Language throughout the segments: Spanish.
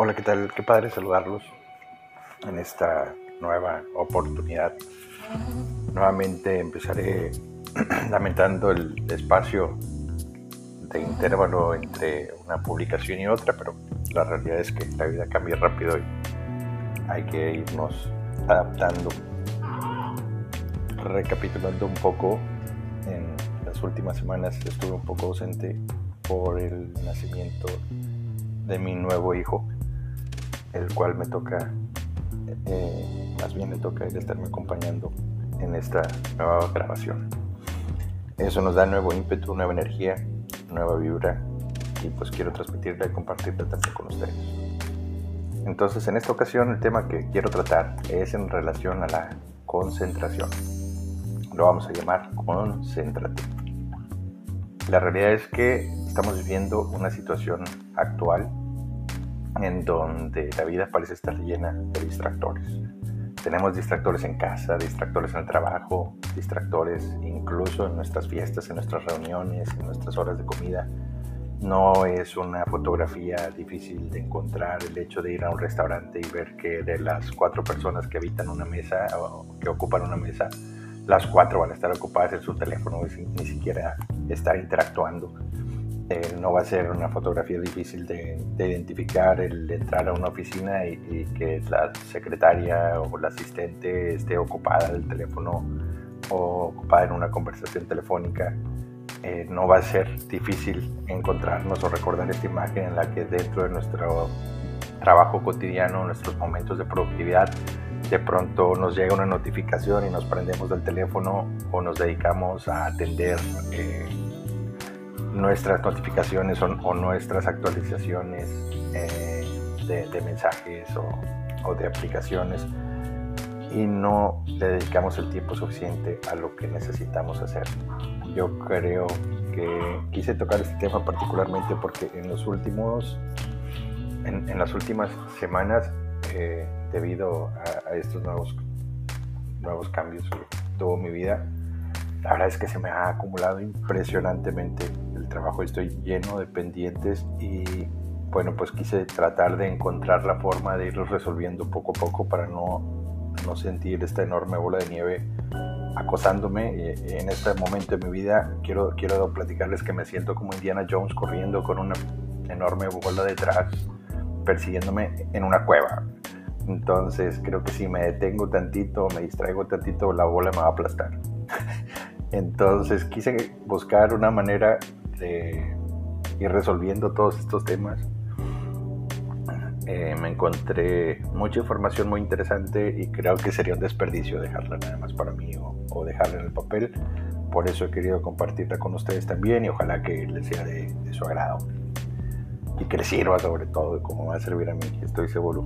Hola, ¿qué tal? Qué padre saludarlos en esta nueva oportunidad. Nuevamente empezaré lamentando el espacio de intervalo entre una publicación y otra, pero la realidad es que la vida cambia rápido y hay que irnos adaptando. Recapitulando un poco, en las últimas semanas estuve un poco ausente por el nacimiento de mi nuevo hijo el cual me toca, eh, más bien me toca estarme acompañando en esta nueva grabación. Eso nos da nuevo ímpetu, nueva energía, nueva vibra y pues quiero transmitirla y compartirla también con ustedes. Entonces en esta ocasión el tema que quiero tratar es en relación a la concentración. Lo vamos a llamar concéntrate. La realidad es que estamos viviendo una situación actual en donde la vida parece estar llena de distractores. Tenemos distractores en casa, distractores en el trabajo, distractores incluso en nuestras fiestas, en nuestras reuniones, en nuestras horas de comida. No es una fotografía difícil de encontrar el hecho de ir a un restaurante y ver que de las cuatro personas que habitan una mesa o que ocupan una mesa, las cuatro van a estar ocupadas en su teléfono y ni siquiera estar interactuando no va a ser una fotografía difícil de, identificar el entrar a una oficina y, que la secretaria o la asistente esté ocupada del teléfono o ocupada en una conversación telefónica. Eh, no va a ser difícil encontrarnos o recordar esta imagen en la que dentro de nuestro trabajo cotidiano, nuestros momentos de productividad, de pronto nos llega una notificación y nos prendemos del teléfono o nos dedicamos a atender eh, nuestras notificaciones o, nuestras actualizaciones eh, de, mensajes o, de aplicaciones y no le dedicamos el tiempo suficiente a lo que necesitamos hacer. Yo creo que quise tocar este tema particularmente porque en los últimos, en, las últimas semanas, eh, debido a, estos nuevos, nuevos cambios que tuvo mi vida, la verdad es que se me ha acumulado impresionantemente trabajo estoy lleno de pendientes y bueno, pues quise tratar de encontrar la forma de irlos resolviendo poco a poco para no, no sentir esta enorme bola de nieve acosándome. En este momento de mi vida quiero, quiero platicarles que me siento como Indiana Jones corriendo con una enorme bola detrás, persiguiéndome en una cueva. Entonces creo que si me detengo tantito, me distraigo tantito, la bola me va a aplastar. Entonces quise buscar una manera de ir resolviendo todos estos temas. Eh, me encontré mucha información muy interesante y creo que sería un desperdicio dejarla nada más para mí o, dejarla en el papel. Por eso he querido compartirla con ustedes también y ojalá que les sea de, su agrado y que les sirva sobre todo como va a servir a mí, estoy seguro.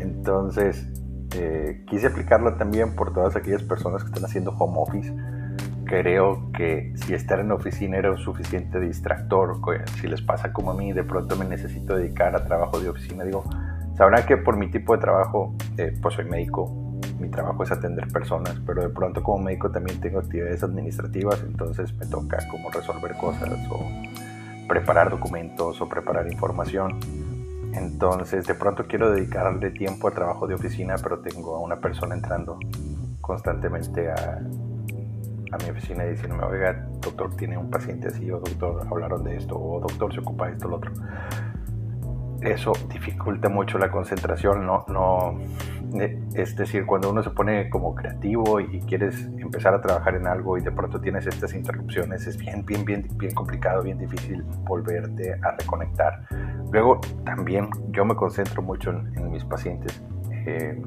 Entonces, eh, quise aplicarla también por todas aquellas personas que están haciendo home office creo que si estar en la oficina era un suficiente distractor, si les pasa como a mí, de pronto me necesito dedicar a trabajo de oficina, digo, sabrán que por mi tipo de trabajo, eh, pues soy médico, mi trabajo es atender personas, pero de pronto como médico también tengo actividades administrativas, entonces me toca como resolver cosas o preparar documentos o preparar información. Entonces de pronto quiero dedicarle tiempo a trabajo de oficina, pero tengo a una persona entrando constantemente a, a mi oficina diciéndome, oiga, doctor, tiene un paciente así, o doctor, hablaron de esto, o doctor, se ocupa de esto, lo otro. Eso dificulta mucho la concentración, no, no, eh, es decir, cuando uno se pone como creativo y quieres empezar a trabajar en algo y de pronto tienes estas interrupciones, es bien, bien, bien, bien complicado, bien difícil volverte a reconectar. Luego también yo me concentro mucho en, mis pacientes, eh,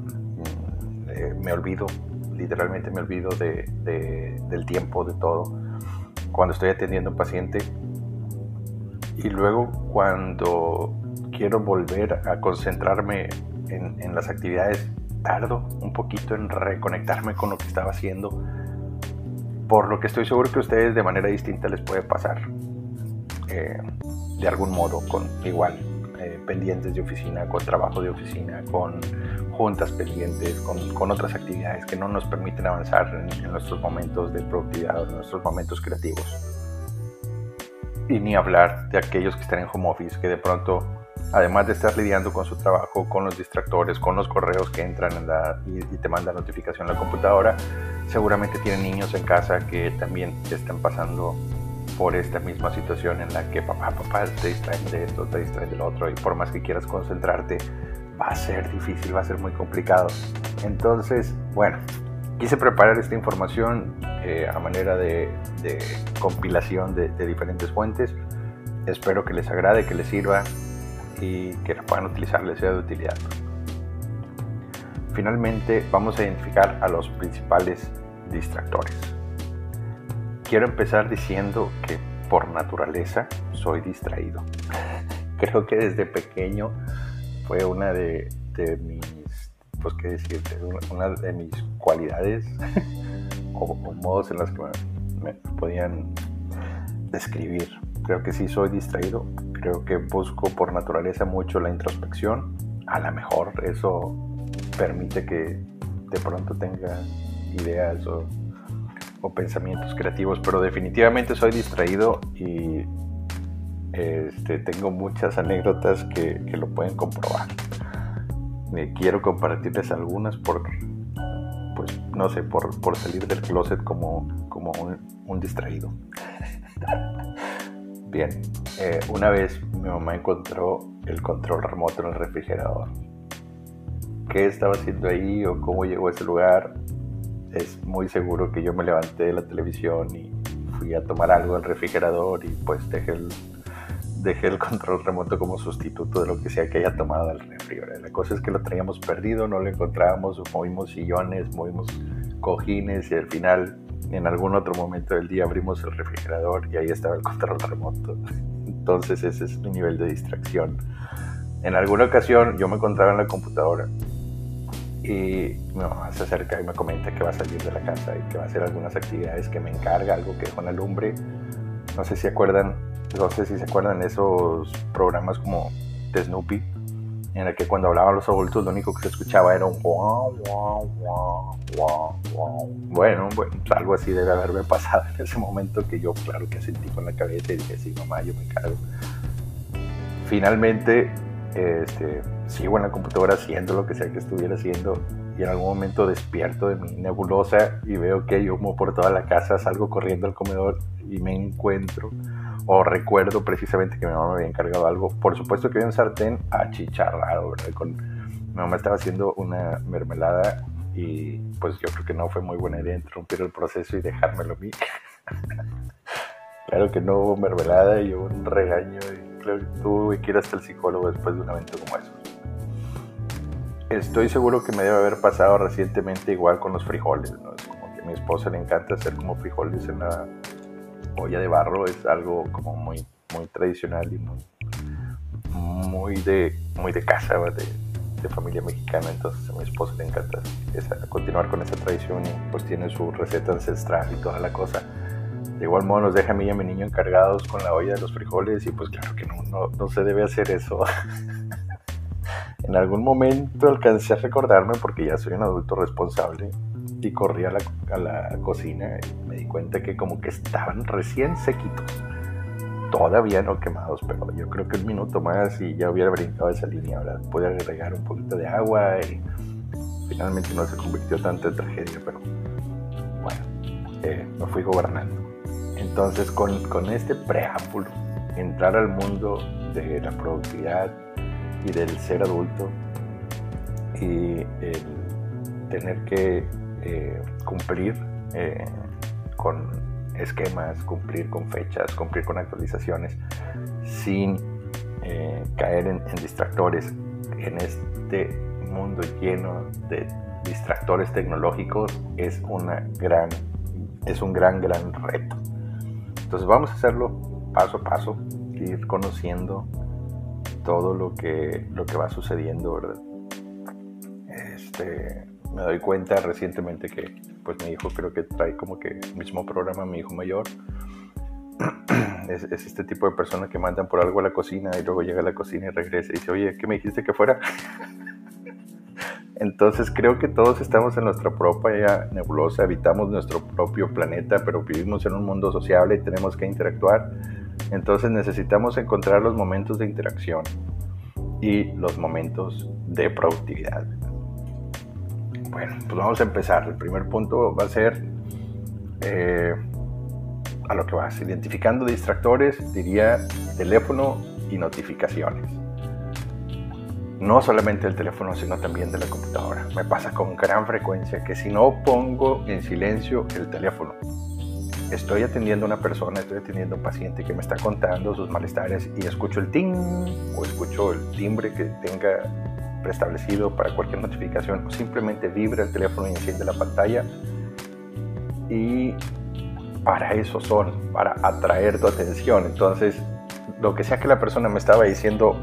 eh, me olvido literalmente me olvido de, del tiempo, de todo, cuando estoy atendiendo a un paciente. Y luego cuando quiero volver a concentrarme en, en, las actividades, tardo un poquito en reconectarme con lo que estaba haciendo, por lo que estoy seguro que a ustedes de manera distinta les puede pasar, eh, de algún modo, con igual eh, pendientes de oficina, con trabajo de oficina, con juntas pendientes, con, otras actividades que no nos permiten avanzar en, nuestros momentos de productividad o en nuestros momentos creativos. Y ni hablar de aquellos que están en home office, que de pronto además de estar lidiando con su trabajo, con los distractores, con los correos que entran en la, y, te mandan notificación a la computadora, seguramente tienen niños en casa que también están pasando por esta misma situación en la que papá, papá te distraen de esto, te distraen del otro y por más que quieras concentrarte, va a ser difícil, va a ser muy complicado. Entonces, bueno, quise preparar esta información eh, a manera de, compilación de, de, diferentes fuentes. Espero que les agrade, que les sirva y que la puedan utilizar, les sea de utilidad. Finalmente, vamos a identificar a los principales distractores. Quiero empezar diciendo que por naturaleza soy distraído. Creo que desde pequeño fue una de, mis, pues qué decirte, una de mis cualidades o, modos en los que me, podían describir. Creo que sí soy distraído, creo que busco por naturaleza mucho la introspección. A lo mejor eso permite que de pronto tenga ideas o, pensamientos creativos, pero definitivamente soy distraído y este, tengo muchas anécdotas que, lo pueden comprobar. quiero compartirles algunas por, pues, no sé, por, por salir del closet como, como un, distraído. Bien, eh, una vez mi mamá encontró el control remoto en el refrigerador. ¿Qué estaba haciendo ahí o cómo llegó a ese lugar? Es muy seguro que yo me levanté de la televisión y fui a tomar algo del refrigerador y pues dejé el, dejé el control remoto como sustituto de lo que sea que haya tomado del refrigerador. La cosa es que lo teníamos perdido, no lo encontrábamos, movimos sillones, movimos cojines y al final en algún otro momento del día abrimos el refrigerador y ahí estaba el control remoto. Entonces ese es mi nivel de distracción. En alguna ocasión yo me encontraba en la computadora y mi mamá se acerca y me comenta que va a salir de la casa y que va a hacer algunas actividades que me encarga, algo que dejó en la lumbre. No sé si acuerdan, no sé si se acuerdan esos programas como de Snoopy, en el que cuando hablaban los adultos lo único que se escuchaba era un Bueno, bueno, algo así debe haberme pasado en ese momento que yo claro que sentí con la cabeza y dije, sí, mamá, yo me encargo. Finalmente, este, sigo en la computadora haciendo lo que sea que estuviera haciendo y en algún momento despierto de mi nebulosa y veo que hay humo por toda la casa, salgo corriendo al comedor y me encuentro o recuerdo precisamente que mi mamá me había encargado algo. Por supuesto que había un sartén achicharrado, ¿verdad? Con, mi mamá estaba haciendo una mermelada y pues yo creo que no fue muy buena idea interrumpir el proceso y dejármelo a mí. claro que no hubo mermelada y hubo un regaño y claro tuve que ir hasta el psicólogo después de un evento como eso. Estoy seguro que me debe haber pasado recientemente igual con los frijoles, ¿no? Es como que a mi esposa le encanta hacer como frijoles en la olla de barro es algo como muy, muy tradicional y muy, de, muy de casa, de, familia mexicana. Entonces a mi esposa le encanta continuar con esa tradición y pues tiene su receta ancestral y toda la cosa. De igual modo nos deja a mí y a mi niño encargados con la olla de los frijoles y pues claro que no, no, no se debe hacer eso. en algún momento alcancé a recordarme porque ya soy un adulto responsable y corrí a la, a la cocina y me di cuenta que como que estaban recién sequitos. Todavía no quemados, pero yo creo que un minuto más y ya hubiera brincado esa línea. Ahora pude agregar un poquito de agua y finalmente no se convirtió tanto en tragedia, pero bueno, eh, me fui gobernando. Entonces, con, con este preámbulo, entrar al mundo de la productividad y del ser adulto y el tener que eh, cumplir eh, con esquemas, cumplir con fechas, cumplir con actualizaciones, sin eh, caer en, distractores en este mundo lleno de distractores tecnológicos es una gran es un gran gran reto. Entonces vamos a hacerlo paso a paso ir conociendo todo lo que lo que va sucediendo verdad este me doy cuenta recientemente que pues mi hijo creo que trae como que el mismo programa, mi hijo mayor. Es, este tipo de persona que mandan por algo a la cocina y luego llega a la cocina y regresa y dice, oye, ¿qué me dijiste que fuera? Entonces creo que todos estamos en nuestra propia nebulosa, habitamos nuestro propio planeta, pero vivimos en un mundo sociable y tenemos que interactuar. Entonces necesitamos encontrar los momentos de interacción y los momentos de productividad. Bueno, pues vamos a empezar. El primer punto va a ser eh, a lo que vas, identificando distractores, diría teléfono y notificaciones. No solamente el teléfono, sino también de la computadora. Me pasa con gran frecuencia que si no pongo en silencio el teléfono, estoy atendiendo a una persona, estoy atendiendo a un paciente que me está contando sus malestares y escucho el ting o escucho el timbre que tenga preestablecido para cualquier notificación o simplemente vibra el teléfono y enciende la pantalla y para eso son, para atraer tu atención. Entonces, lo que sea que la persona me estaba diciendo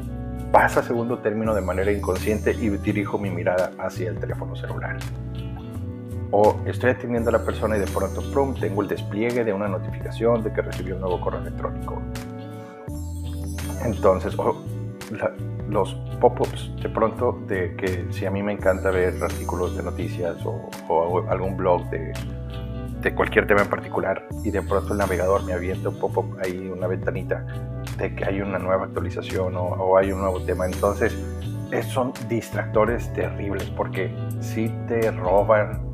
pasa a segundo término de manera inconsciente y dirijo mi mirada hacia el teléfono celular. O estoy atendiendo a la persona y de pronto, prum, tengo el despliegue de una notificación de que recibió un nuevo correo electrónico. Entonces, los pop-ups de pronto de que si a mí me encanta ver artículos de noticias o algún blog de de cualquier tema en particular y de pronto el navegador me avienta un pop-up ahí, una ventanita de que hay una nueva actualización o, hay un nuevo tema. Entonces, son distractores terribles porque si te roban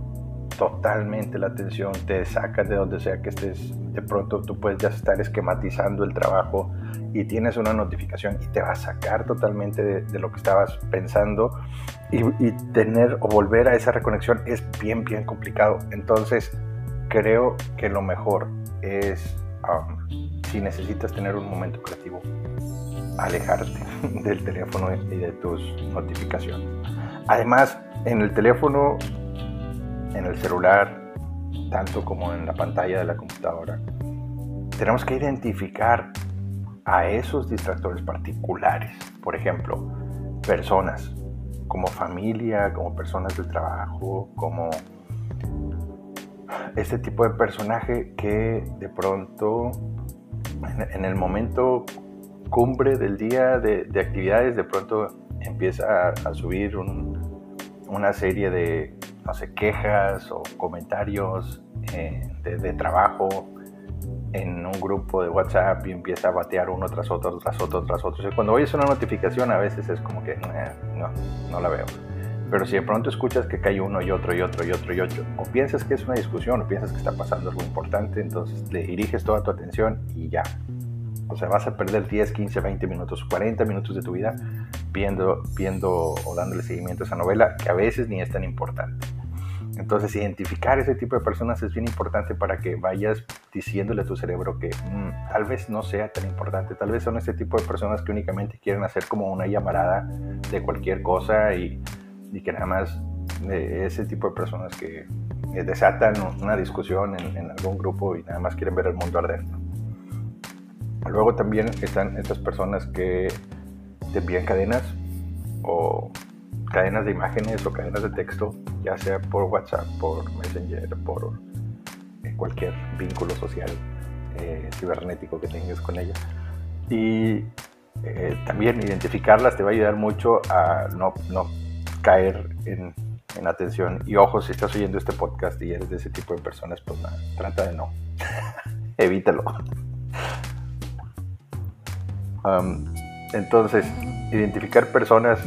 totalmente la atención, te sacan de donde sea que estés, de pronto tú puedes ya estar esquematizando el trabajo y tienes una notificación y te va a sacar totalmente de, lo que estabas pensando y, y, tener o volver a esa reconexión es bien, bien complicado. Entonces, creo que lo mejor es, um, si necesitas tener un momento creativo, alejarte del teléfono y de tus notificaciones. Además, en el teléfono, en el celular, tanto como en la pantalla de la computadora, tenemos que identificar a esos distractores particulares. Por ejemplo, personas, como familia, como personas del trabajo, como este tipo de personaje que de pronto en, el momento cumbre del día de, actividades de pronto empieza a, subir una serie de no sé, quejas o comentarios eh, de, trabajo en un grupo de WhatsApp y empieza a batear uno tras otro, tras otro, tras otro. Y cuando oyes una notificación a veces es como que no, no la veo. Pero si de pronto escuchas que cae uno y otro y otro y otro y otro, o piensas que es una discusión, o piensas que está pasando algo importante, entonces le diriges toda tu atención y ya. O sea, vas a perder 10, 15, 20 minutos, 40 minutos de tu vida viendo, viendo o dándole seguimiento a esa novela que a veces ni es tan importante. Entonces, identificar ese tipo de personas es bien importante para que vayas diciéndole a tu cerebro que mm, tal vez no sea tan importante, tal vez son ese tipo de personas que únicamente quieren hacer como una llamarada de cualquier cosa y y que nada más eh, ese tipo de personas que eh, desatan una discusión en, algún grupo y nada más quieren ver el mundo arder. Luego también están estas personas que te envían cadenas o cadenas de imágenes o cadenas de texto, ya sea por WhatsApp, por Messenger, por eh, cualquier vínculo social cibernético que tengas con ella. Y también identificarlas te va a ayudar mucho a no, no caer en, atención. Y ojo, si estás oyendo este podcast y eres de ese tipo de personas, pues nada, trata de no. Evítalo. entonces, identificar personas,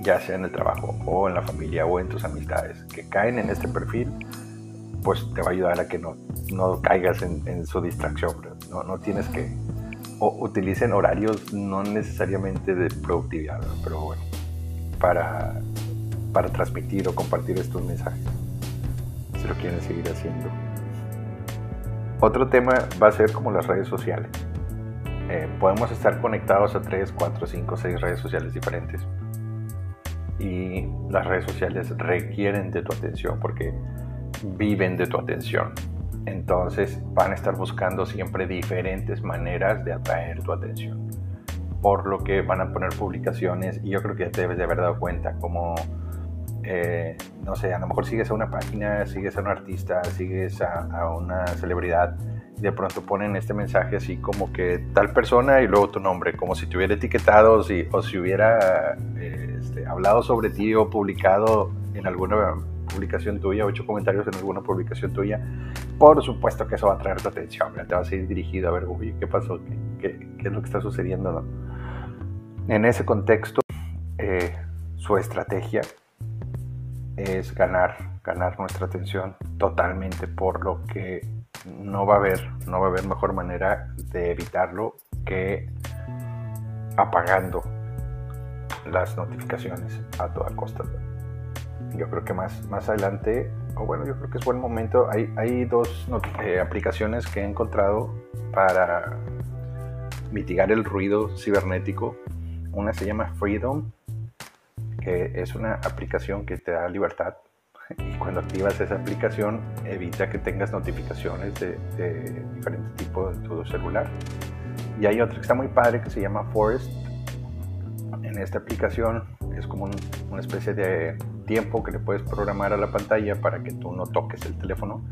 ya sea en el trabajo o en la familia o en tus amistades, que caen en este perfil, pues te va a ayudar a que no, no caigas en, su distracción. No, no tienes que... Utilicen horarios no necesariamente de productividad, pero bueno, para, para transmitir o compartir estos mensajes, si lo quieren seguir haciendo. Otro tema va a ser como las redes sociales. Eh, podemos estar conectados a 3, 4, 5, 6 redes sociales diferentes. Y las redes sociales requieren de tu atención porque viven de tu atención. Entonces van a estar buscando siempre diferentes maneras de atraer tu atención por lo que van a poner publicaciones y yo creo que ya te debes de haber dado cuenta como, eh, no sé, a lo mejor sigues a una página, sigues a un artista, sigues a, una celebridad de pronto ponen este mensaje así como que tal persona y luego tu nombre, como si te hubiera etiquetado o si hubiera este, hablado sobre ti o publicado en alguna publicación tuya o hecho comentarios en alguna publicación tuya, por supuesto que eso va a traer tu atención, te vas a ir dirigido a ver, ¿qué pasó? ¿Qué, qué, qué es lo que está sucediendo? No? En ese contexto, eh, su estrategia es ganar, ganar nuestra atención totalmente, por lo que no va a haber, no va a haber mejor manera de evitarlo que apagando las notificaciones a toda costa. Yo creo que más, más adelante, o bueno, yo creo que es buen momento. Hay, hay dos eh, aplicaciones que he encontrado para mitigar el ruido cibernético. Una se llama Freedom, que es una aplicación que te da libertad. Y cuando activas esa aplicación, evita que tengas notificaciones de, diferentes tipos en tu celular. Y hay otra que está muy padre que se llama Forest. En esta aplicación es como una especie de tiempo que le puedes programar a la pantalla para que tú no toques el teléfono.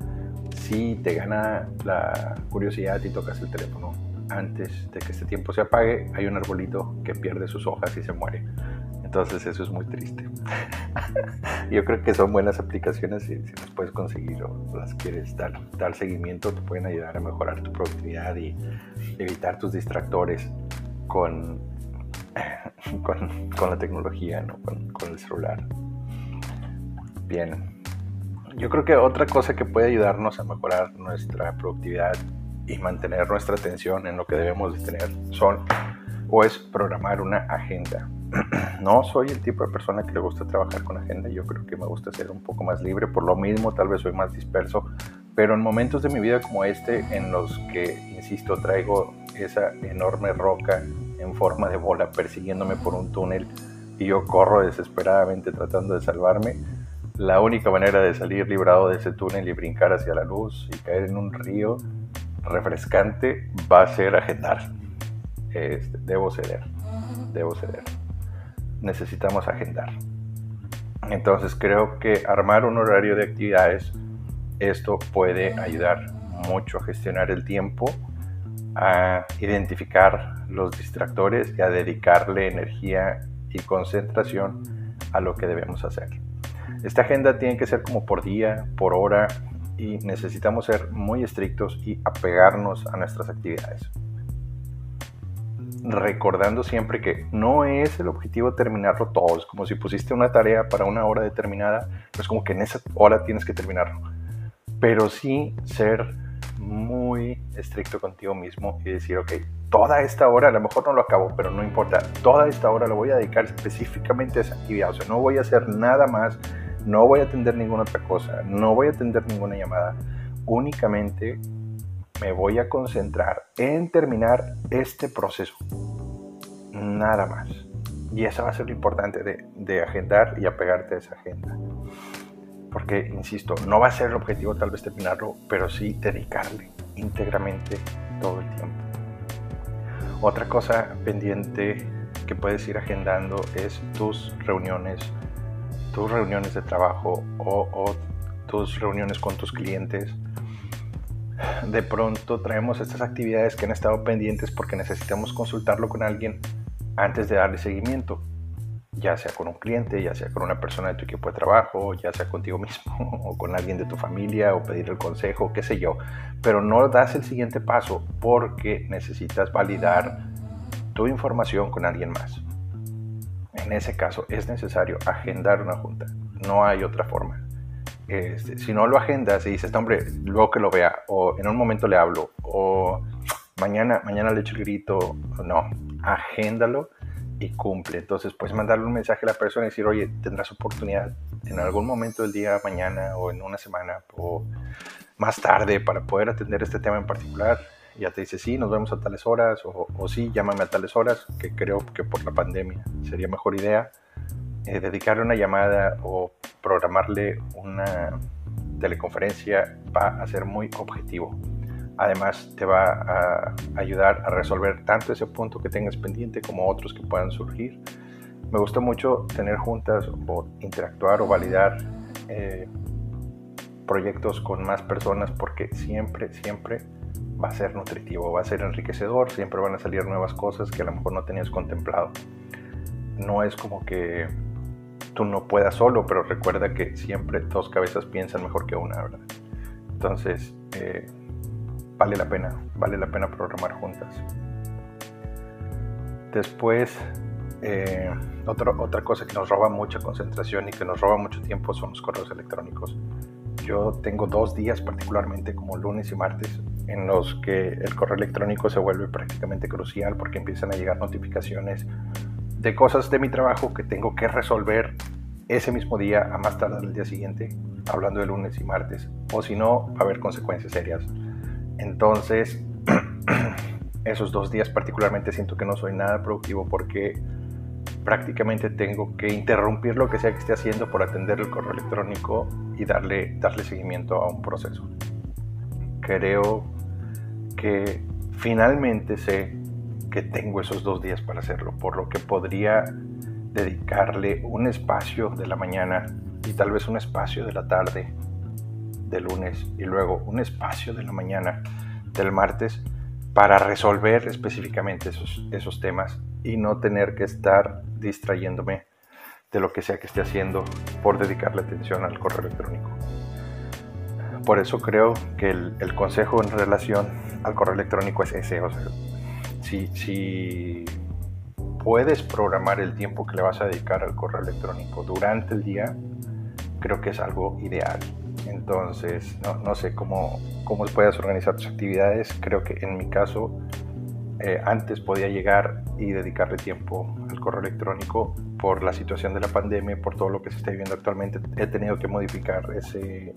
Si te gana la curiosidad y tocas el teléfono antes de que este tiempo se apague, hay un arbolito que pierde sus hojas y se muere. Entonces eso es muy triste. Yo creo que son buenas aplicaciones y si las puedes conseguir o las quieres dar, dar seguimiento, te pueden ayudar a mejorar tu productividad y evitar tus distractores con, con, con la tecnología, ¿no? con, con el celular. Bien. Yo creo que otra cosa que puede ayudarnos a mejorar nuestra productividad y mantener nuestra atención en lo que debemos de tener son o es programar una agenda. No soy el tipo de persona que le gusta trabajar con agenda, yo creo que me gusta ser un poco más libre, por lo mismo tal vez soy más disperso, pero en momentos de mi vida como este, en los que, insisto, traigo esa enorme roca en forma de bola persiguiéndome por un túnel y yo corro desesperadamente tratando de salvarme, la única manera de salir librado de ese túnel y brincar hacia la luz y caer en un río refrescante va a ser agendar. Este, debo ceder, debo ceder. Necesitamos agendar. Entonces creo que armar un horario de actividades, esto puede ayudar mucho a gestionar el tiempo, a identificar los distractores y a dedicarle energía y concentración a lo que debemos hacer. Esta agenda tiene que ser como por día, por hora, y necesitamos ser muy estrictos y apegarnos a nuestras actividades. Recordando siempre que no es el objetivo terminarlo todo, es como si pusiste una tarea para una hora determinada, es como que en esa hora tienes que terminarlo. Pero sí ser muy estricto contigo mismo y decir, ok, toda esta hora, a lo mejor no lo acabo, pero no importa, toda esta hora lo voy a dedicar específicamente a esa actividad, o sea, no voy a hacer nada más no voy a atender ninguna otra cosa, no voy a atender ninguna llamada, únicamente me voy a concentrar en terminar este proceso. Nada más. Y eso va a ser lo importante de, agendar y apegarte a esa agenda. Porque, insisto, no va a ser el objetivo tal vez terminarlo, pero sí dedicarle íntegramente todo el tiempo. Otra cosa pendiente que puedes ir agendando es tus reuniones tus reuniones de trabajo o, tus reuniones con tus clientes. De pronto traemos estas actividades que han estado pendientes porque necesitamos consultarlo con alguien antes de darle seguimiento, ya sea con un cliente, ya sea con una persona de tu equipo de trabajo, ya sea contigo mismo o con alguien de tu familia o pedir el consejo, qué sé yo. Pero no das el siguiente paso porque necesitas validar tu información con alguien más en ese caso es necesario agendar una junta. No hay otra forma. Este, si no lo agendas y dices, hombre, luego que lo vea, o en un momento le hablo, o mañana, mañana le echo el grito, no, agéndalo y cumple. Entonces puedes mandarle un mensaje a la persona y decir, oye, tendrás oportunidad en algún momento del día, mañana o en una semana o más tarde para poder atender este tema en particular ya te dice, sí, nos vemos a tales horas, o, o sí, llámame a tales horas, que creo que por la pandemia sería mejor idea. Eh, dedicarle una llamada o programarle una teleconferencia va a ser muy objetivo. Además, te va a ayudar a resolver tanto ese punto que tengas pendiente como otros que puedan surgir. Me gusta mucho tener juntas o interactuar o validar eh, proyectos con más personas porque siempre, siempre va a ser nutritivo, va a ser enriquecedor, siempre van a salir nuevas cosas que a lo mejor no tenías contemplado. No es como que tú no puedas solo, pero recuerda que siempre dos cabezas piensan mejor que una, ¿verdad? Entonces, eh, vale la pena, vale la pena programar juntas. Después, eh, otra cosa que nos roba mucha concentración y que nos roba mucho tiempo son los correos electrónicos. Yo tengo dos días particularmente como lunes y martes en los que el correo electrónico se vuelve prácticamente crucial porque empiezan a llegar notificaciones de cosas de mi trabajo que tengo que resolver ese mismo día a más tarde del día siguiente, hablando de lunes y martes, o si no, va a haber consecuencias serias. Entonces, esos dos días particularmente siento que no soy nada productivo porque prácticamente tengo que interrumpir lo que sea que esté haciendo por atender el correo electrónico y darle, darle seguimiento a un proceso. Creo que finalmente sé que tengo esos dos días para hacerlo, por lo que podría dedicarle un espacio de la mañana y tal vez un espacio de la tarde de lunes y luego un espacio de la mañana del martes para resolver específicamente esos, esos temas y no tener que estar distrayéndome de lo que sea que esté haciendo por dedicarle atención al correo electrónico. Por eso creo que el, consejo en relación al correo electrónico es ese. O sea, si, puedes programar el tiempo que le vas a dedicar al correo electrónico durante el día, creo que es algo ideal. Entonces, no, sé cómo, cómo puedes organizar tus actividades. Creo que en mi caso, eh, antes podía llegar y dedicarle tiempo al correo electrónico por la situación de la pandemia, por todo lo que se está viviendo actualmente. He tenido que modificar ese,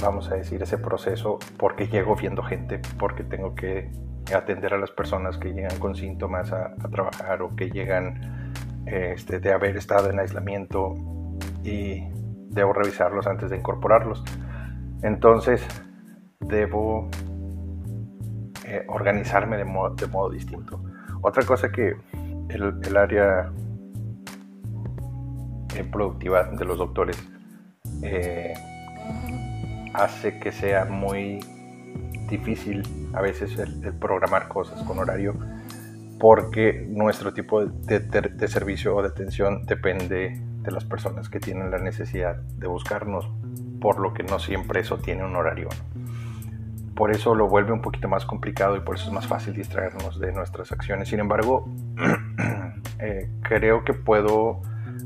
vamos a decir, ese proceso porque llego viendo gente, porque tengo que atender a las personas que llegan con síntomas a, trabajar o que llegan este, de haber estado en aislamiento y debo revisarlos antes de incorporarlos. Entonces, debo eh, organizarme de modo, de modo, distinto. Otra cosa que el, área eh, productiva de los doctores eh, hace que sea muy difícil a veces el, programar cosas con horario porque nuestro tipo de, de, servicio o de atención depende de las personas que tienen la necesidad de buscarnos, por lo que no siempre eso tiene un horario. Por eso lo vuelve un poquito más complicado y por eso es más fácil distraernos de nuestras acciones. Sin embargo, eh, creo que puedo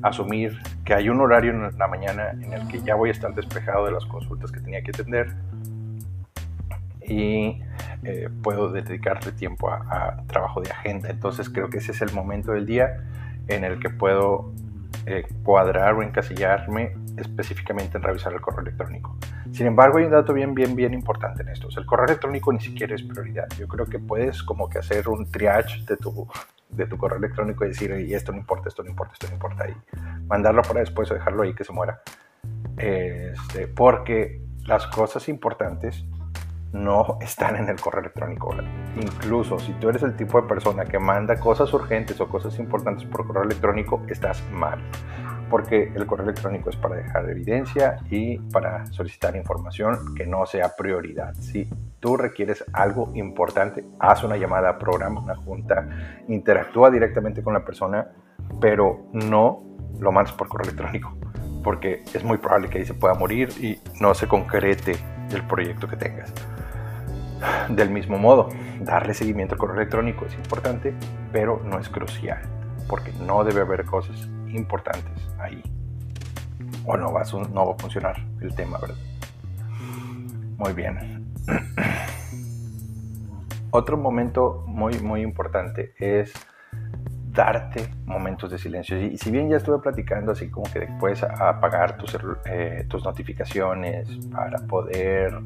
asumir que hay un horario en la mañana en el que ya voy a estar despejado de las consultas que tenía que atender y eh, puedo dedicarle tiempo a, trabajo de agenda. Entonces creo que ese es el momento del día en el que puedo eh, cuadrar o encasillarme específicamente en revisar el correo electrónico. Sin embargo, hay un dato bien, bien, bien importante en esto. El correo electrónico ni siquiera es prioridad. Yo creo que puedes como que hacer un triage de tu, de tu correo electrónico y decir, y esto no importa, esto no importa, esto no importa, y mandarlo para después o dejarlo ahí que se muera. Este, porque las cosas importantes no están en el correo electrónico. Incluso si tú eres el tipo de persona que manda cosas urgentes o cosas importantes por correo electrónico, estás mal. Porque el correo electrónico es para dejar evidencia y para solicitar información que no sea prioridad. Si tú requieres algo importante, haz una llamada, programa una junta, interactúa directamente con la persona, pero no lo mandes por correo electrónico. Porque es muy probable que ahí se pueda morir y no se concrete el proyecto que tengas. Del mismo modo, darle seguimiento al correo electrónico es importante, pero no es crucial, porque no debe haber cosas importantes ahí. O no no va a funcionar el tema, ¿verdad? Muy bien. Otro momento muy, muy importante es darte momentos de silencio. Y si bien ya estuve platicando así como que después apagar tus, eh, tus notificaciones para poder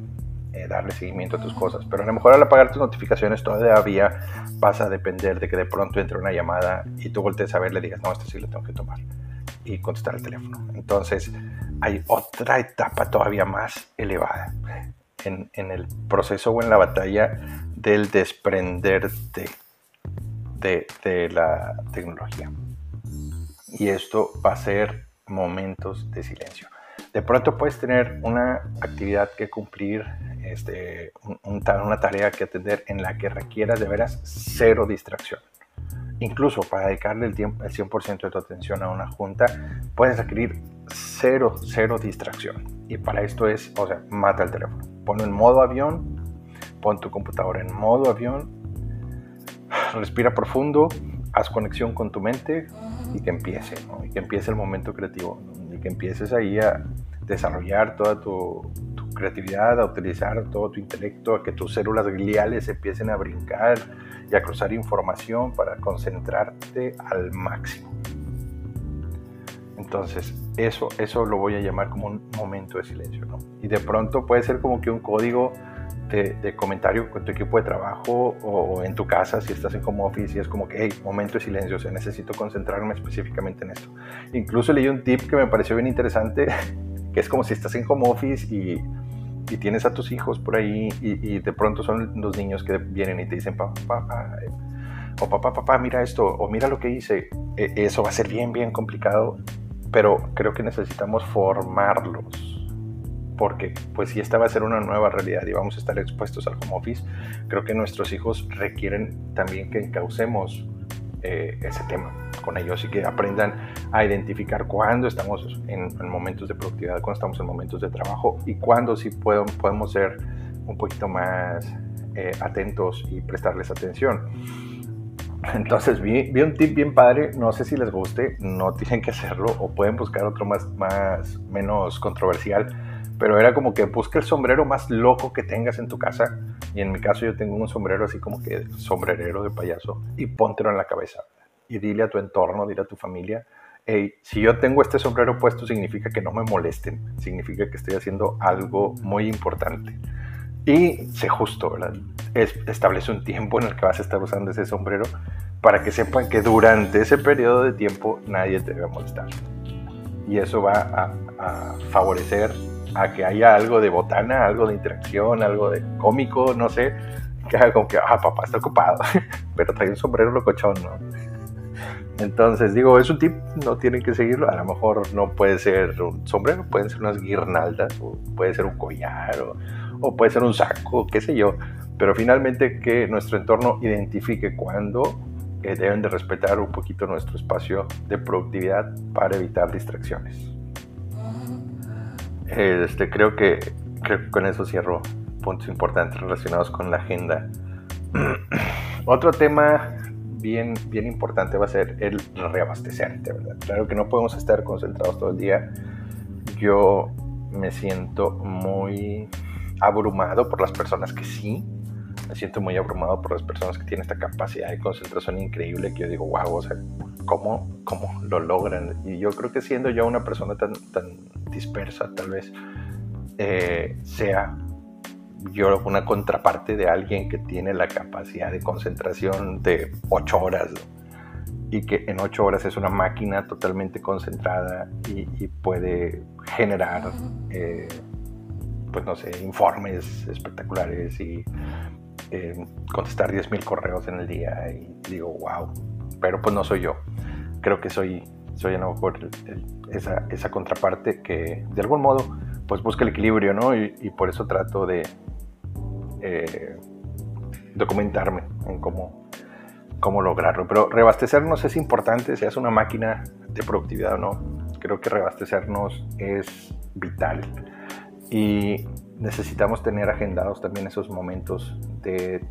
eh, darle seguimiento a tus cosas. Pero a lo mejor al apagar tus notificaciones todavía vas a depender de que de pronto entre una llamada y tú voltees a ver, le digas, no, esto sí lo tengo que tomar y contestar el teléfono. Entonces hay otra etapa todavía más elevada en, en el proceso o en la batalla del desprenderte de, de la tecnología. Y esto va a ser momentos de silencio. De pronto puedes tener una actividad que cumplir este, una tarea que atender en la que requieras de veras cero distracción. Incluso para dedicarle el, tiempo, el 100% de tu atención a una junta, puedes requerir cero, cero distracción. Y para esto es, o sea, mata el teléfono. Ponlo en modo avión, pon tu computadora en modo avión, respira profundo, haz conexión con tu mente y que empiece, y que empiece el momento creativo, y que empieces ahí a desarrollar toda tu, creatividad, a utilizar todo tu intelecto, a que tus células gliales empiecen a brincar y a cruzar información para concentrarte al máximo. Entonces, eso, eso lo voy a llamar como un momento de silencio, ¿no? Y de pronto puede ser como que un código de, comentario con tu equipo de trabajo o, en tu casa, si estás en home office, y es como que, hey, momento de silencio, o sea, necesito concentrarme específicamente en esto. Incluso leí un tip que me pareció bien interesante, que es como si estás en home office y, y tienes a tus hijos por ahí y, de pronto son los niños que vienen y te dicen, papá, papá, eh, o papá, papá, mira esto, o mira lo que hice. E, eso va a ser bien, bien complicado, pero creo que necesitamos formarlos porque pues si esta va a ser una nueva realidad y vamos a estar expuestos al home office, creo que nuestros hijos requieren también que encaucemos eh, ese tema con ellos y que aprendan a identificar cuándo estamos en, momentos de productividad, cuándo estamos en momentos de trabajo y cuándo sí podemos ser un poquito más eh, atentos y prestarles atención. Entonces vi, vi, un tip bien padre, no sé si les guste, no tienen que hacerlo o pueden buscar otro más, menos controversial pero era como que busca el sombrero más loco que tengas en tu casa. Y en mi caso yo tengo un sombrero así como que sombrerero de payaso y póntelo en la cabeza. Y dile a tu entorno, dile a tu familia, hey, si yo tengo este sombrero puesto significa que no me molesten, significa que estoy haciendo algo muy importante. Y sé justo, ¿verdad? establece un tiempo en el que vas a estar usando ese sombrero para que sepan que durante ese periodo de tiempo nadie te va a molestar. Y eso va a, a favorecer a que haya algo de botana, algo de interacción, algo de cómico, no sé, que haga como que, ah, papá está ocupado, pero trae un sombrero locochón, ¿no? Entonces, digo, es un tip, no tienen que seguirlo. A lo mejor no puede ser un sombrero, pueden ser unas guirnaldas, o puede ser un collar, o, puede ser un saco, qué sé yo. Pero finalmente que nuestro entorno identifique cuándo eh, deben de respetar un poquito nuestro espacio de productividad para evitar distracciones. Este, creo, que, con eso cierro puntos importantes relacionados con la agenda. Otro tema bien, bien importante va a ser el reabastecerte. Claro que no podemos estar concentrados todo el día. Yo me siento muy abrumado por las personas que sí. Me siento muy abrumado por las personas que tienen esta capacidad de concentración increíble que yo digo, wow, o sea, ¿cómo, cómo lo logran? Y yo creo que siendo yo una persona tan, tan dispersa, tal vez eh, sea yo una contraparte de alguien que tiene la capacidad de concentración de 8 horas y que en 8 horas es una máquina totalmente concentrada y, puede generar, eh, pues no sé, informes espectaculares y eh, contestar 10.000 correos en el día y digo, wow, pero pues no soy yo. Creo que soy soy a lo mejor esa, contraparte que de algún modo pues busca el equilibrio, ¿no? Y, por eso trato de eh, documentarme en cómo, cómo lograrlo. Pero reabastecernos es importante, seas una máquina de productividad o no. Creo que reabastecernos es vital. Y necesitamos tener agendados también esos momentos de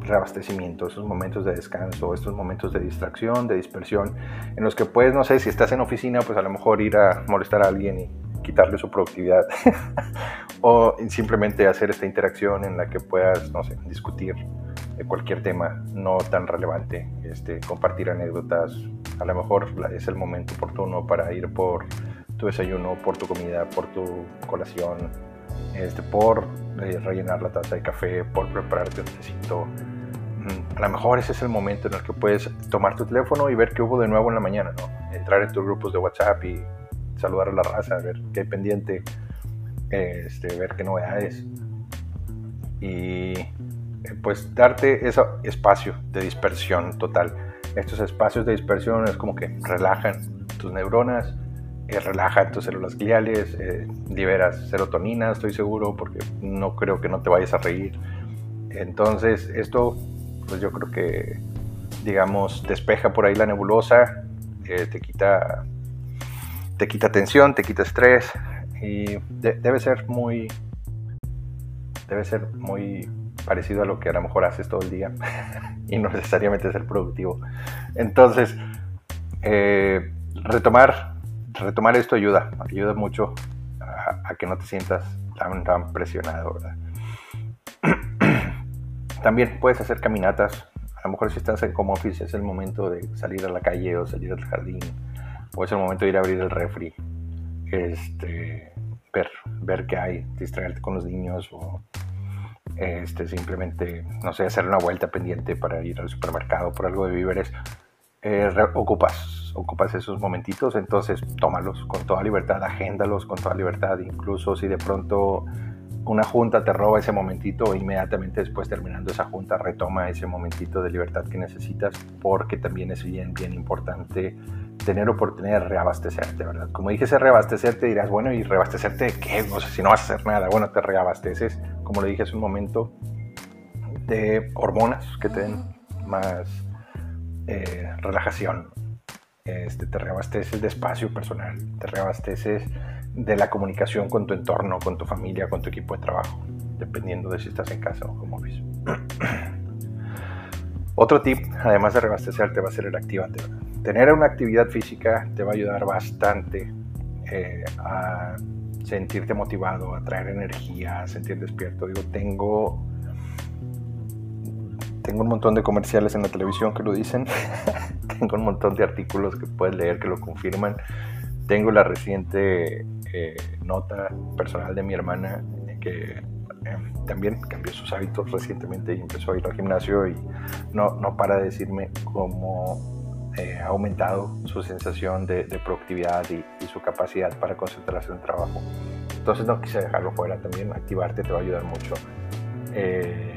reabastecimiento, esos momentos de descanso, estos momentos de distracción, de dispersión, en los que puedes, no sé, si estás en oficina, pues a lo mejor ir a molestar a alguien y quitarle su productividad, o simplemente hacer esta interacción en la que puedas, no sé, discutir cualquier tema no tan relevante, este, compartir anécdotas, a lo mejor es el momento oportuno para ir por tu desayuno, por tu comida, por tu colación, este, por eh, rellenar la taza de café, por prepararte un tecito. Mm, a lo mejor ese es el momento en el que puedes tomar tu teléfono y ver qué hubo de nuevo en la mañana, ¿no? Entrar en tus grupos de WhatsApp y saludar a la raza, ver qué hay pendiente, este, ver qué novedades. Y eh, pues darte ese espacio de dispersión total. Estos espacios de dispersión es como que relajan tus neuronas, eh, relaja tus células gliales, eh, liberas serotonina, estoy seguro, porque no creo que no te vayas a reír. Entonces, esto, pues yo creo que, digamos, despeja por ahí la nebulosa, eh, te quita te quita tensión, te quita estrés y debe ser muy debe ser muy parecido a lo que a lo mejor haces todo el día y no necesariamente ser productivo. Entonces, eh, retomar, retomar esto ayuda, ayuda mucho a, que no te sientas tan, tan presionado, ¿verdad? También puedes hacer caminatas. A lo mejor si estás en home office es el momento de salir a la calle o salir al jardín. O es el momento de ir a abrir el refri. Este, ver, ver qué hay, distraerte con los niños o este, simplemente, no sé, hacer una vuelta pendiente para ir al supermercado por algo de víveres. Eh, ocupas, ocupas esos momentitos, entonces tómalos con toda libertad, agéndalos con toda libertad, incluso si de pronto una junta te roba ese momentito, inmediatamente después terminando esa junta retoma ese momentito de libertad que necesitas, porque también es bien, bien importante tener oportunidad de reabastecerte, ¿verdad? Como dije, ese reabastecerte dirás, bueno, ¿y reabastecerte qué? No sé, si no vas a hacer nada, bueno, te reabasteces, como le dije hace un momento, de hormonas que te den más eh, relajación, este, te reabasteces de espacio personal, te reabasteces de la comunicación con tu entorno, con tu familia, con tu equipo de trabajo, dependiendo de si estás en casa o como ves. Otro tip, además de reabastecerte, va a ser el activante. Tener una actividad física te va a ayudar bastante eh, a sentirte motivado, a traer energía, a sentir despierto. Digo, tengo tengo un montón de comerciales en la televisión que lo dicen. tengo un montón de artículos que puedes leer que lo confirman. Tengo la reciente eh, nota personal de mi hermana que em, también cambió sus hábitos recientemente y empezó a ir al gimnasio y no, no para de decirme cómo eh, ha aumentado su sensación de, productividad y, su capacidad para concentrarse en el trabajo. Entonces no quise dejarlo fuera también, activarte te va a ayudar mucho. Eh,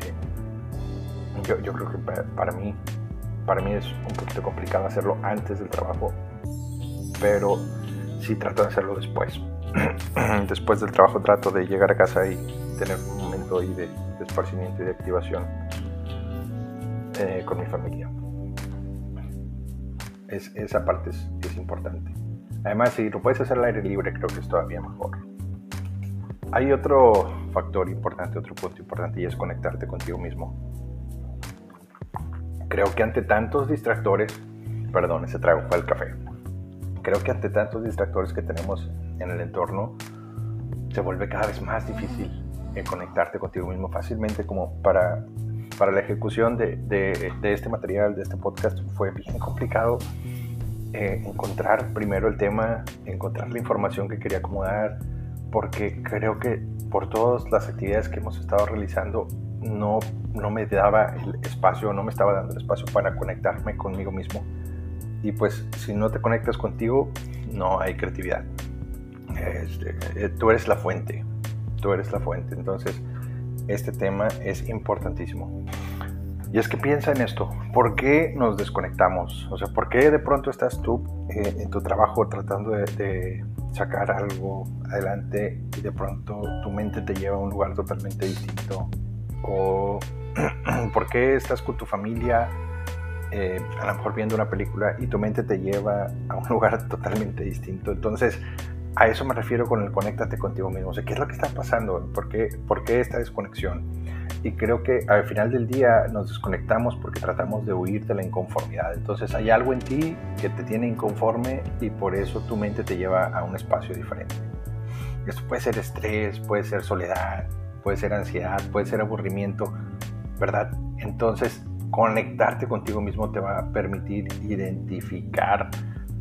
yo, yo creo que para, mí, para mí es un poquito complicado hacerlo antes del trabajo, pero sí trato de hacerlo después. después del trabajo trato de llegar a casa y tener un momento ahí de, esparcimiento y de activación eh, con mi familia. Es, esa parte es, es, importante. Además, si lo puedes hacer al aire libre, creo que es todavía mejor. Hay otro factor importante, otro punto importante y es conectarte contigo mismo creo que ante tantos distractores, perdón, ese trago fue el café, creo que ante tantos distractores que tenemos en el entorno, se vuelve cada vez más difícil conectarte contigo mismo fácilmente como para, para la ejecución de, de, este material, de este podcast, fue bien complicado eh, encontrar primero el tema, encontrar la información que quería acomodar, porque creo que por todas las actividades que hemos estado realizando no, no me daba el espacio, no me estaba dando el espacio para conectarme conmigo mismo. Y pues si no te conectas contigo, no hay creatividad. Este, eh, tú eres la fuente, tú eres la fuente. Entonces, este tema es importantísimo. Y es que piensa en esto, ¿por qué nos desconectamos? O sea, ¿por qué de pronto estás tú eh, en tu trabajo tratando de, sacar algo adelante y de pronto tu mente te lleva a un lugar totalmente distinto o por qué estás con tu familia, eh, a lo mejor viendo una película y tu mente te lleva a un lugar totalmente distinto. Entonces, a eso me refiero con el conéctate contigo mismo. O sea, ¿qué es lo que está pasando? ¿Por qué, ¿Por qué esta desconexión? Y creo que al final del día nos desconectamos porque tratamos de huir de la inconformidad. Entonces hay algo en ti que te tiene inconforme y por eso tu mente te lleva a un espacio diferente. Esto puede ser estrés, puede ser soledad, puede ser ansiedad, puede ser aburrimiento, ¿verdad? Entonces, conectarte contigo mismo te va a permitir identificar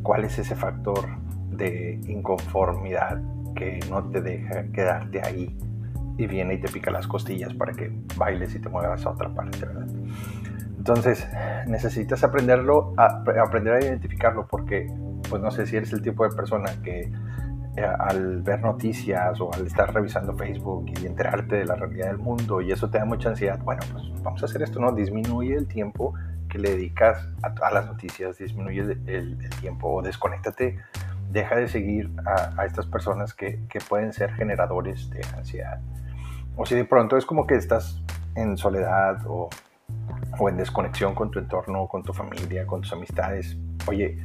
cuál es ese factor de inconformidad que no te deja quedarte ahí y viene y te pica las costillas para que bailes y te muevas a otra parte, ¿verdad? Entonces, necesitas aprenderlo, aprender a identificarlo porque, pues no sé si eres el tipo de persona que al ver noticias o al estar revisando Facebook y enterarte de la realidad del mundo y eso te da mucha ansiedad, bueno, pues vamos a hacer esto, ¿no? Disminuye el tiempo que le dedicas a, las noticias, disminuye el, tiempo o desconéctate, deja de seguir a, estas personas que, que, pueden ser generadores de ansiedad. O si de pronto es como que estás en soledad o, o en desconexión con tu entorno, con tu familia, con tus amistades, oye,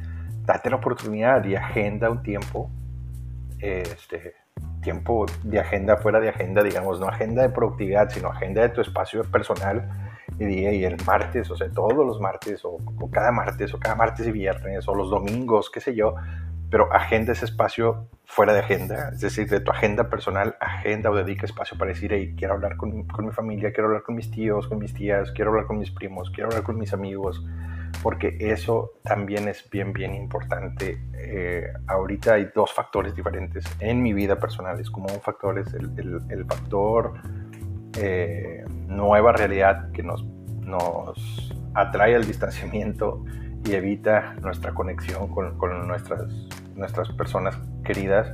date la oportunidad y agenda un tiempo este, tiempo de agenda fuera de agenda, digamos, no agenda de productividad, sino agenda de tu espacio personal y el martes, o sea, todos los martes, o, cada martes, o cada martes y viernes, o los domingos, qué sé yo, pero agenda ese espacio fuera de agenda, es decir, de tu agenda personal, agenda o dedica espacio para decir, hey, quiero hablar con, con mi familia, quiero hablar con mis tíos, con mis tías, quiero hablar con mis primos, quiero hablar con mis amigos, porque eso también es bien, bien importante. Eh, ahorita hay dos factores diferentes en mi vida personal. Es como un factor es el, el, factor eh, nueva realidad que nos, nos atrae al distanciamiento y evita nuestra conexión con, con nuestras, nuestras personas queridas.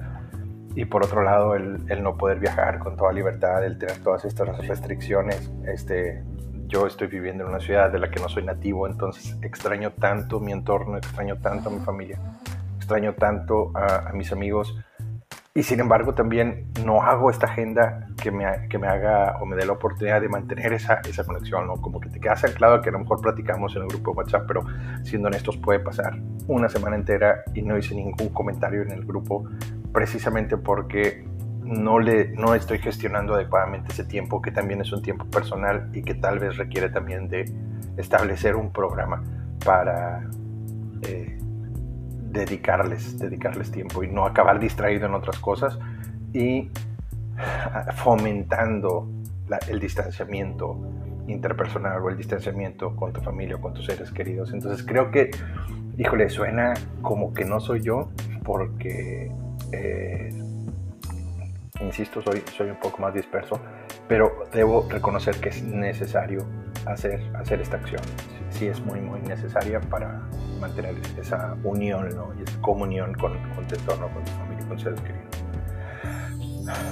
Y por otro lado, el, el, no poder viajar con toda libertad, el tener todas estas restricciones, este, yo estoy viviendo en una ciudad de la que no soy nativo, entonces extraño tanto mi entorno, extraño tanto a mi familia, extraño tanto a, mis amigos y sin embargo también no hago esta agenda que me, que me haga o me dé la oportunidad de mantener esa, esa conexión, ¿no? Como que te quedas anclado que a lo mejor platicamos en el grupo de WhatsApp, pero siendo honestos puede pasar una semana entera y no hice ningún comentario en el grupo precisamente porque no, le, no estoy gestionando adecuadamente ese tiempo, que también es un tiempo personal y que tal vez requiere también de establecer un programa para eh, dedicarles, dedicarles tiempo y no acabar distraído en otras cosas y fomentando el distanciamiento interpersonal o el distanciamiento con tu familia o con tus seres queridos. Entonces creo que, híjole, suena como que no soy yo porque... Eh, insisto, soy, soy un poco más disperso, pero debo reconocer que es necesario hacer, hacer esta acción. Sí, es muy, muy necesaria para mantener esa unión ¿no? y esa comunión con, con tu entorno, con tu familia, con seres queridos.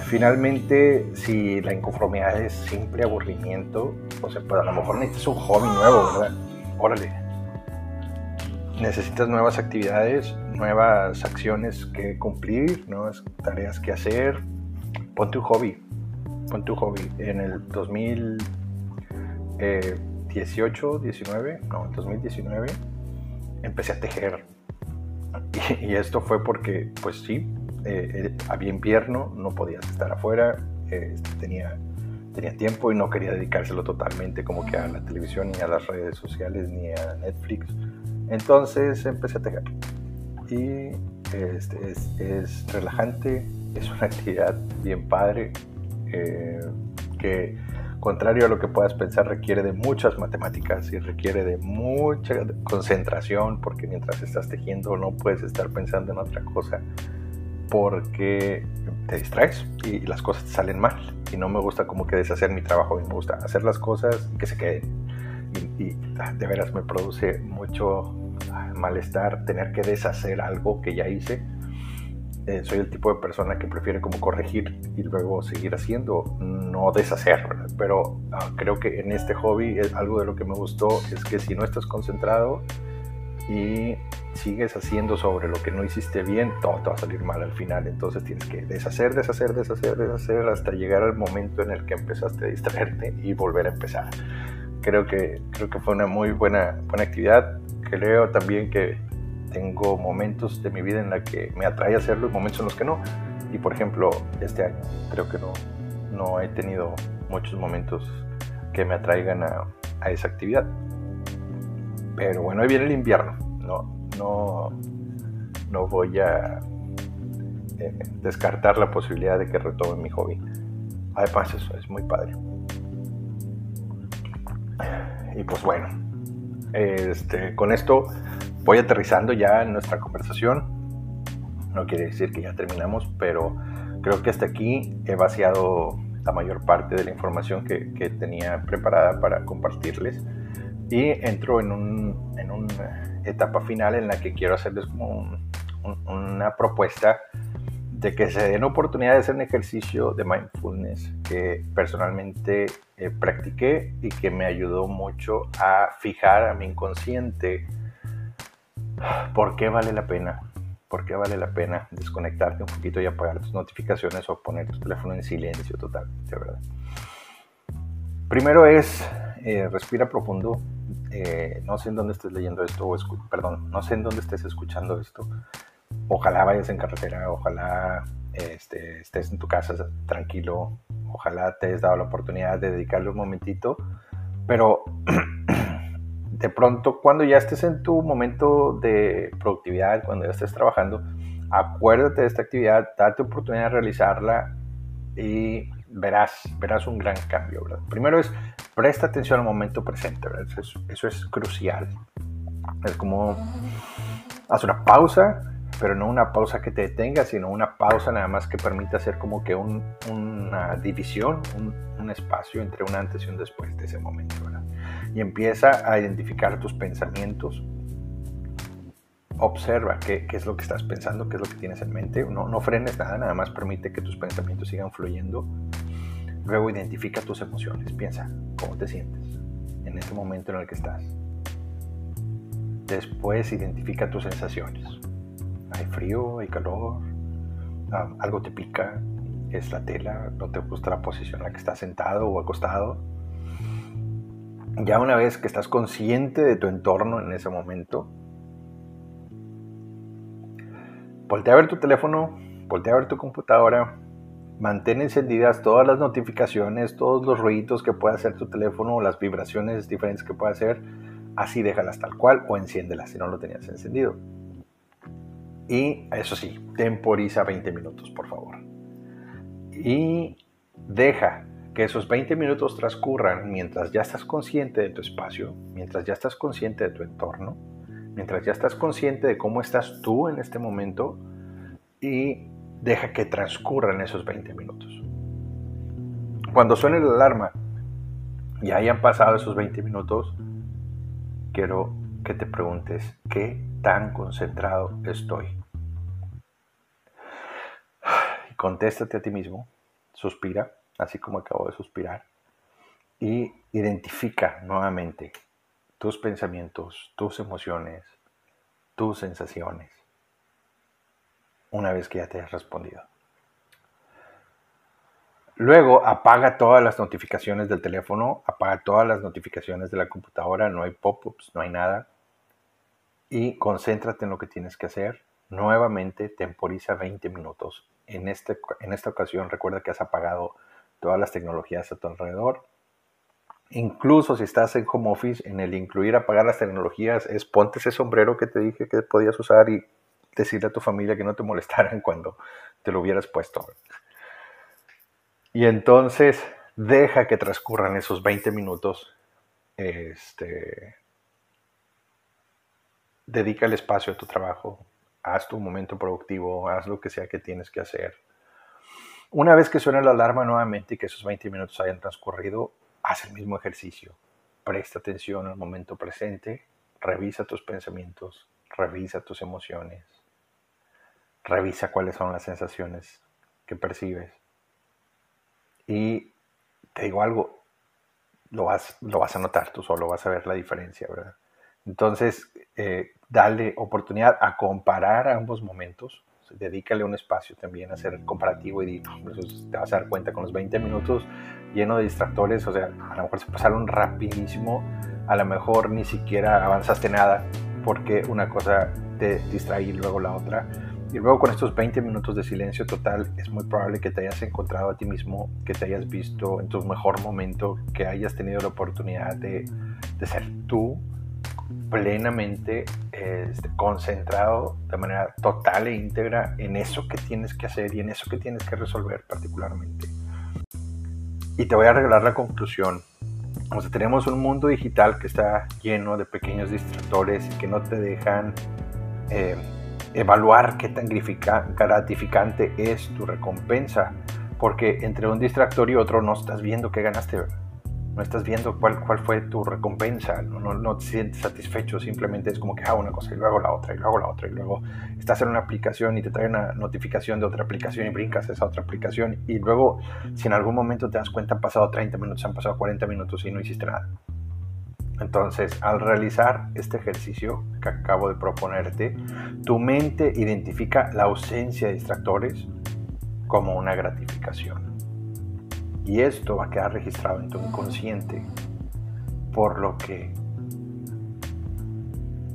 Finalmente, si la inconformidad es simple aburrimiento, o sea, pues a lo mejor necesitas un hobby nuevo, ¿verdad? Órale. Necesitas nuevas actividades, nuevas acciones que cumplir, nuevas tareas que hacer, ponte un hobby, ponte un hobby. En el 2018, 19, no, en 2019 empecé a tejer. Y, esto fue porque, pues sí, eh, eh, había invierno, no podías estar afuera, eh, tenía, tenía tiempo y no quería dedicárselo totalmente como que a la televisión, ni a las redes sociales, ni a Netflix. Entonces empecé a tejer. Y este, es, es relajante, es una actividad bien padre eh, que contrario a lo que puedas pensar requiere de muchas matemáticas y requiere de mucha concentración porque mientras estás tejiendo no puedes estar pensando en otra cosa porque te distraes y las cosas te salen mal. Y no me gusta como que deshacer mi trabajo, me gusta hacer las cosas que se queden. Y, y ah, de veras me produce mucho ah, malestar tener que deshacer algo que ya hice eh, soy el tipo de persona que prefiere como corregir y luego seguir haciendo, no deshacer, pero ah, creo que en este hobby es algo de lo que me gustó es que si no estás concentrado y sigues haciendo sobre lo que no hiciste bien, todo te va a salir mal al final, entonces tienes que deshacer, deshacer, deshacer, deshacer hasta llegar al momento en el que empezaste a distraerte y volver a empezar. Creo que, creo que fue una muy buena, buena actividad. Creo también que tengo momentos de mi vida en la que me atrae hacerlo y momentos en los que no. Y por ejemplo, este año creo que no, no he tenido muchos momentos que me atraigan a, esa actividad. Pero bueno, ahí viene el invierno. No, no, no voy a eh, descartar la posibilidad de que retome mi hobby. Además, eso es muy padre. Y pues bueno, este, con esto voy aterrizando ya en nuestra conversación. No quiere decir que ya terminamos, pero creo que hasta aquí he vaciado la mayor parte de la información que, tenía preparada para compartirles. Y entro en, una etapa final en la que quiero hacerles como una propuesta de que se den oportunidad de hacer un ejercicio de mindfulness que personalmente eh, practiqué y que me ayudó mucho a fijar a mi inconsciente ¿Por qué vale la pena? ¿Por qué vale la pena desconectarte un poquito y apagar tus notificaciones o poner tu teléfono en silencio total, de verdad? Primero es, eh, respira profundo. Eh, no sé en dónde estés leyendo esto, o perdón, no sé en dónde estés escuchando esto. Ojalá vayas en carretera, ojalá este, estés en tu casa tranquilo, ojalá te hayas dado la oportunidad de dedicarle un momentito, pero de pronto cuando ya estés en tu momento de productividad, cuando ya estés trabajando, acuérdate de esta actividad, date oportunidad de realizarla y verás, verás un gran cambio. Primero es, presta atención al momento presente, eso, es crucial. Es como, haz una pausa, pero no una pausa que te detenga, sino una pausa nada más que permite hacer como que una división, un, espacio entre un antes y un después de ese momento. Y empieza a identificar tus pensamientos. Observa qué, qué, es lo que estás pensando, qué es lo que tienes en mente. No, no frenes nada, nada más permite que tus pensamientos sigan fluyendo. Luego identifica tus emociones. Piensa cómo te sientes en ese momento en el que estás. Después identifica tus sensaciones hay frío, hay calor, ah, algo te pica, es la tela, no te gusta la posición en la que estás sentado o acostado. Ya una vez que estás consciente de tu entorno en ese momento, voltea a ver tu teléfono, voltea a ver tu computadora, mantén encendidas todas las notificaciones, todos los ruidos que pueda hacer tu teléfono, las vibraciones diferentes que pueda hacer, así déjalas tal cual o enciéndelas si no lo tenías encendido. Y eso sí, temporiza 20 minutos, por favor. Y deja que esos 20 minutos transcurran mientras ya estás consciente de tu espacio, mientras ya estás consciente de tu entorno, mientras ya estás consciente de cómo estás tú en este momento y deja que transcurran esos 20 minutos. Cuando suene la alarma y hayan pasado esos 20 minutos, quiero que te preguntes qué tan concentrado estoy. contéstate a ti mismo, suspira, así como acabo de suspirar, y identifica nuevamente tus pensamientos, tus emociones, tus sensaciones, una vez que ya te has respondido. Luego apaga todas las notificaciones del teléfono, apaga todas las notificaciones de la computadora, no hay pop-ups, no hay nada. Y concéntrate en lo que tienes que hacer. Nuevamente temporiza 20 minutos en, este, en esta ocasión recuerda que has apagado todas las tecnologías a tu alrededor. Incluso si estás en home office, en el incluir apagar las tecnologías, es ponte ese sombrero que te dije que podías usar y decirle a tu familia que no te molestaran cuando te lo hubieras puesto. Y entonces deja que transcurran esos 20 minutos. Este, dedica el espacio a tu trabajo, haz tu momento productivo, haz lo que sea que tienes que hacer. Una vez que suene la alarma nuevamente y que esos 20 minutos hayan transcurrido, haz el mismo ejercicio. Presta atención al momento presente, revisa tus pensamientos, revisa tus emociones, revisa cuáles son las sensaciones que percibes. Y te digo algo, lo vas, lo vas a notar tú solo, vas a ver la diferencia, ¿verdad? Entonces, eh, dale oportunidad a comparar ambos momentos. Dedícale un espacio también a hacer comparativo y di, te vas a dar cuenta con los 20 minutos lleno de distractores, o sea, a lo mejor se pasaron rapidísimo, a lo mejor ni siquiera avanzaste nada porque una cosa te distrae y luego la otra. Y luego con estos 20 minutos de silencio total es muy probable que te hayas encontrado a ti mismo, que te hayas visto en tu mejor momento, que hayas tenido la oportunidad de, de ser tú plenamente este, concentrado de manera total e íntegra en eso que tienes que hacer y en eso que tienes que resolver particularmente. Y te voy a regalar la conclusión. O sea, tenemos un mundo digital que está lleno de pequeños distractores y que no te dejan eh, evaluar qué tan gratificante es tu recompensa. Porque entre un distractor y otro no estás viendo qué ganaste no estás viendo cuál, cuál fue tu recompensa, no, no, no, te sientes satisfecho, simplemente es como que hago una cosa y luego la otra y luego la otra y luego estás en una aplicación y te trae una notificación de otra aplicación y brincas esa otra aplicación y luego si en algún momento te das cuenta han pasado 30 minutos, han pasado 40 minutos y no hiciste nada. Entonces, al realizar este ejercicio que acabo de proponerte, tu mente identifica la ausencia de distractores como una gratificación. Y esto va a quedar registrado en tu inconsciente, por lo que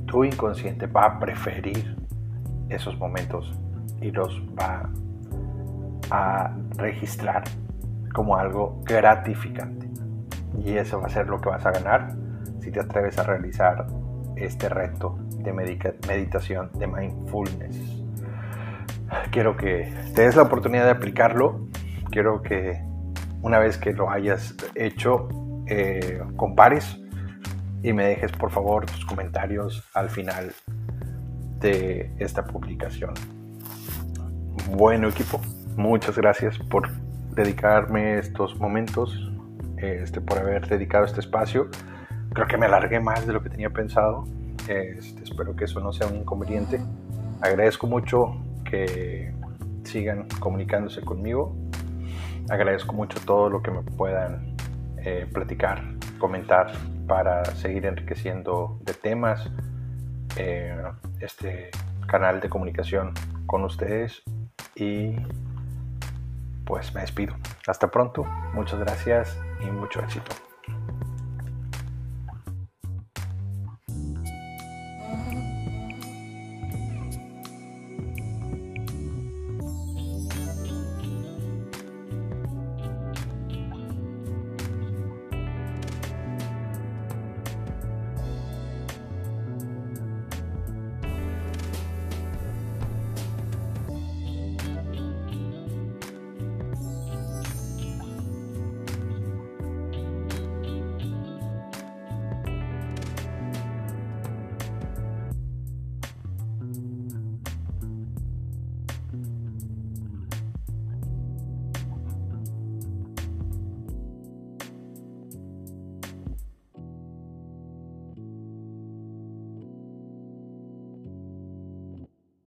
tu inconsciente va a preferir esos momentos y los va a registrar como algo gratificante. Y eso va a ser lo que vas a ganar si te atreves a realizar este reto de meditación, de mindfulness. Quiero que te des la oportunidad de aplicarlo. Quiero que una vez que lo hayas hecho, eh, compares y me dejes por favor tus comentarios al final de esta publicación. Bueno equipo, muchas gracias por dedicarme estos momentos, este, por haber dedicado este espacio. Creo que me alargué más de lo que tenía pensado. Este, espero que eso no sea un inconveniente. Agradezco mucho que sigan comunicándose conmigo. Agradezco mucho todo lo que me puedan eh, platicar, comentar para seguir enriqueciendo de temas eh, este canal de comunicación con ustedes y pues me despido. Hasta pronto, muchas gracias y mucho éxito.